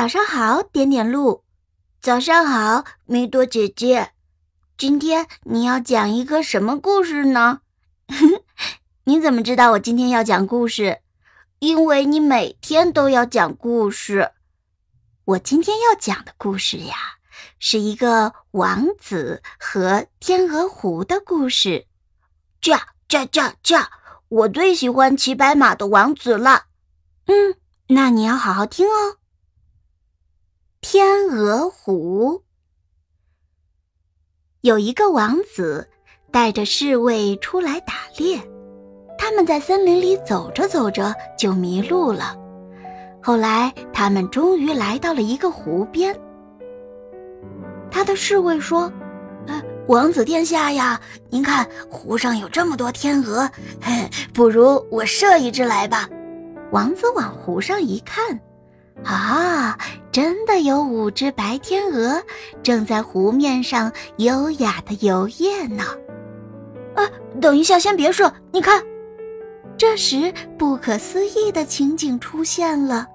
早上好，点点鹿。早上好，米朵姐姐。今天你要讲一个什么故事呢？你怎么知道我今天要讲故事？因为你每天都要讲故事。我今天要讲的故事呀，是一个王子和天鹅湖的故事。驾驾驾驾！我最喜欢骑白马的王子了。嗯，那你要好好听哦。天鹅湖有一个王子，带着侍卫出来打猎。他们在森林里走着走着就迷路了。后来，他们终于来到了一个湖边。他的侍卫说：“呃，王子殿下呀，您看湖上有这么多天鹅，不如我射一只来吧。”王子往湖上一看。啊，真的有五只白天鹅正在湖面上优雅的游曳呢！啊，等一下，先别说，你看，这时不可思议的情景出现了：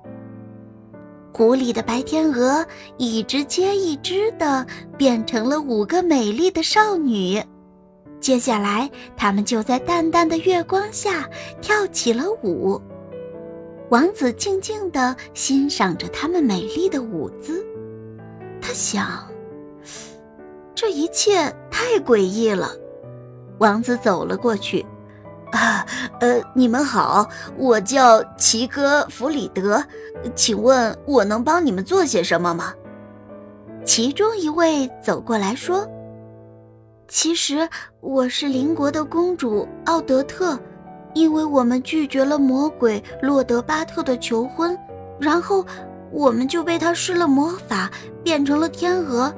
湖里的白天鹅一只接一只的变成了五个美丽的少女，接下来，它们就在淡淡的月光下跳起了舞。王子静静地欣赏着他们美丽的舞姿，他想，这一切太诡异了。王子走了过去，啊，呃，你们好，我叫齐哥弗里德，请问我能帮你们做些什么吗？其中一位走过来说：“其实我是邻国的公主奥德特。”因为我们拒绝了魔鬼洛德巴特的求婚，然后我们就被他施了魔法，变成了天鹅。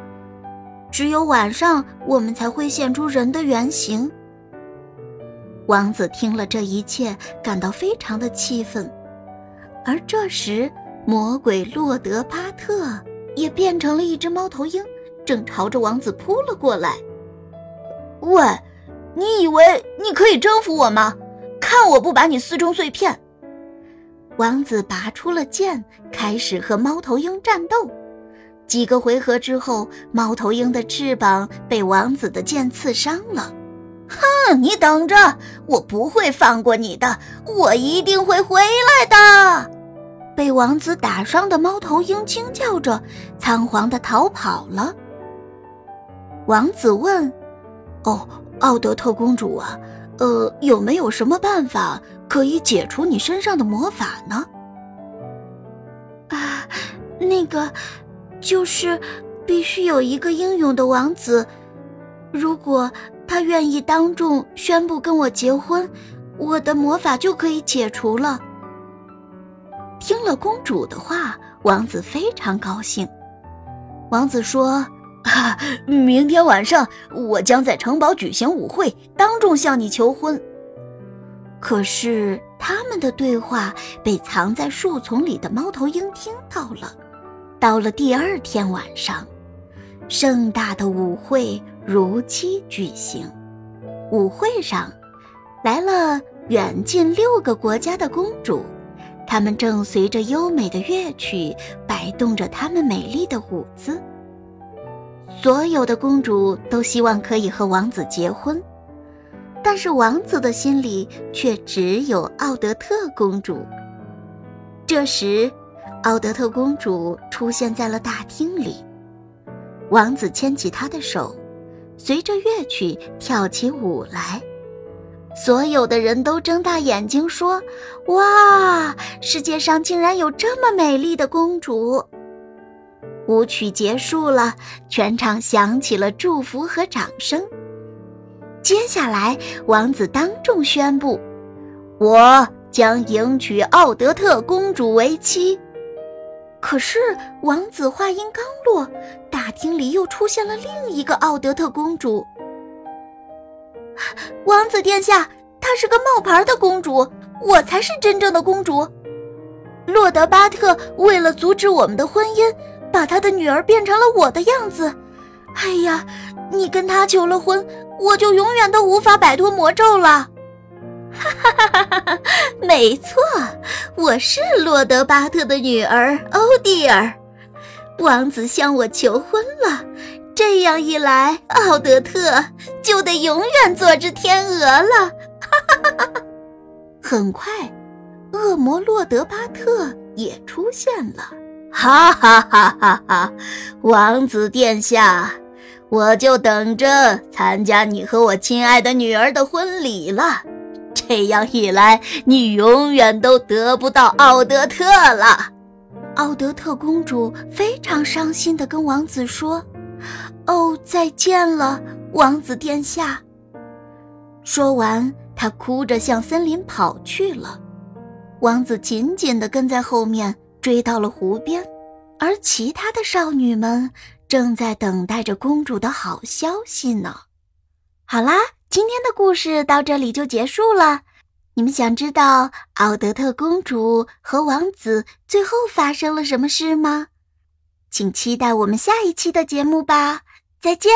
只有晚上，我们才会现出人的原形。王子听了这一切，感到非常的气愤。而这时，魔鬼洛德巴特也变成了一只猫头鹰，正朝着王子扑了过来。喂，你以为你可以征服我吗？看我不把你撕成碎片！王子拔出了剑，开始和猫头鹰战斗。几个回合之后，猫头鹰的翅膀被王子的剑刺伤了。哼，你等着，我不会放过你的，我一定会回来的！被王子打伤的猫头鹰惊叫着，仓皇地逃跑了。王子问：“哦，奥德特公主啊？”呃，有没有什么办法可以解除你身上的魔法呢？啊，那个，就是必须有一个英勇的王子，如果他愿意当众宣布跟我结婚，我的魔法就可以解除了。听了公主的话，王子非常高兴。王子说。哈，明天晚上我将在城堡举行舞会，当众向你求婚。可是他们的对话被藏在树丛里的猫头鹰听到了。到了第二天晚上，盛大的舞会如期举行。舞会上，来了远近六个国家的公主，她们正随着优美的乐曲摆动着她们美丽的舞姿。所有的公主都希望可以和王子结婚，但是王子的心里却只有奥德特公主。这时，奥德特公主出现在了大厅里，王子牵起她的手，随着乐曲跳起舞来。所有的人都睁大眼睛说：“哇，世界上竟然有这么美丽的公主！”舞曲结束了，全场响起了祝福和掌声。接下来，王子当众宣布：“我将迎娶奥德特公主为妻。”可是，王子话音刚落，大厅里又出现了另一个奥德特公主。王子殿下，她是个冒牌的公主，我才是真正的公主。洛德巴特为了阻止我们的婚姻。把他的女儿变成了我的样子，哎呀，你跟他求了婚，我就永远都无法摆脱魔咒了。哈哈哈哈哈！没错，我是洛德巴特的女儿欧蒂尔，王子向我求婚了。这样一来，奥德特就得永远做只天鹅了。哈哈哈哈很快，恶魔洛德巴特也出现了。哈哈哈哈哈！王子殿下，我就等着参加你和我亲爱的女儿的婚礼了。这样一来，你永远都得不到奥德特了。奥德特公主非常伤心地跟王子说。哦，再见了，王子殿下。说完，他哭着向森林跑去了。王子紧紧地跟在后面，追到了湖边，而其他的少女们正在等待着公主的好消息呢。好啦，今天的故事到这里就结束了。你们想知道奥德特公主和王子最后发生了什么事吗？请期待我们下一期的节目吧，再见。